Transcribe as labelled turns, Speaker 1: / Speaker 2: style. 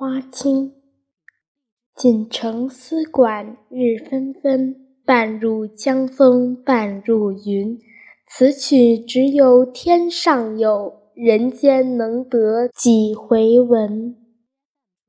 Speaker 1: 花清锦城丝管日纷纷半入江风半入云。此曲只有天上有人间能得几回闻？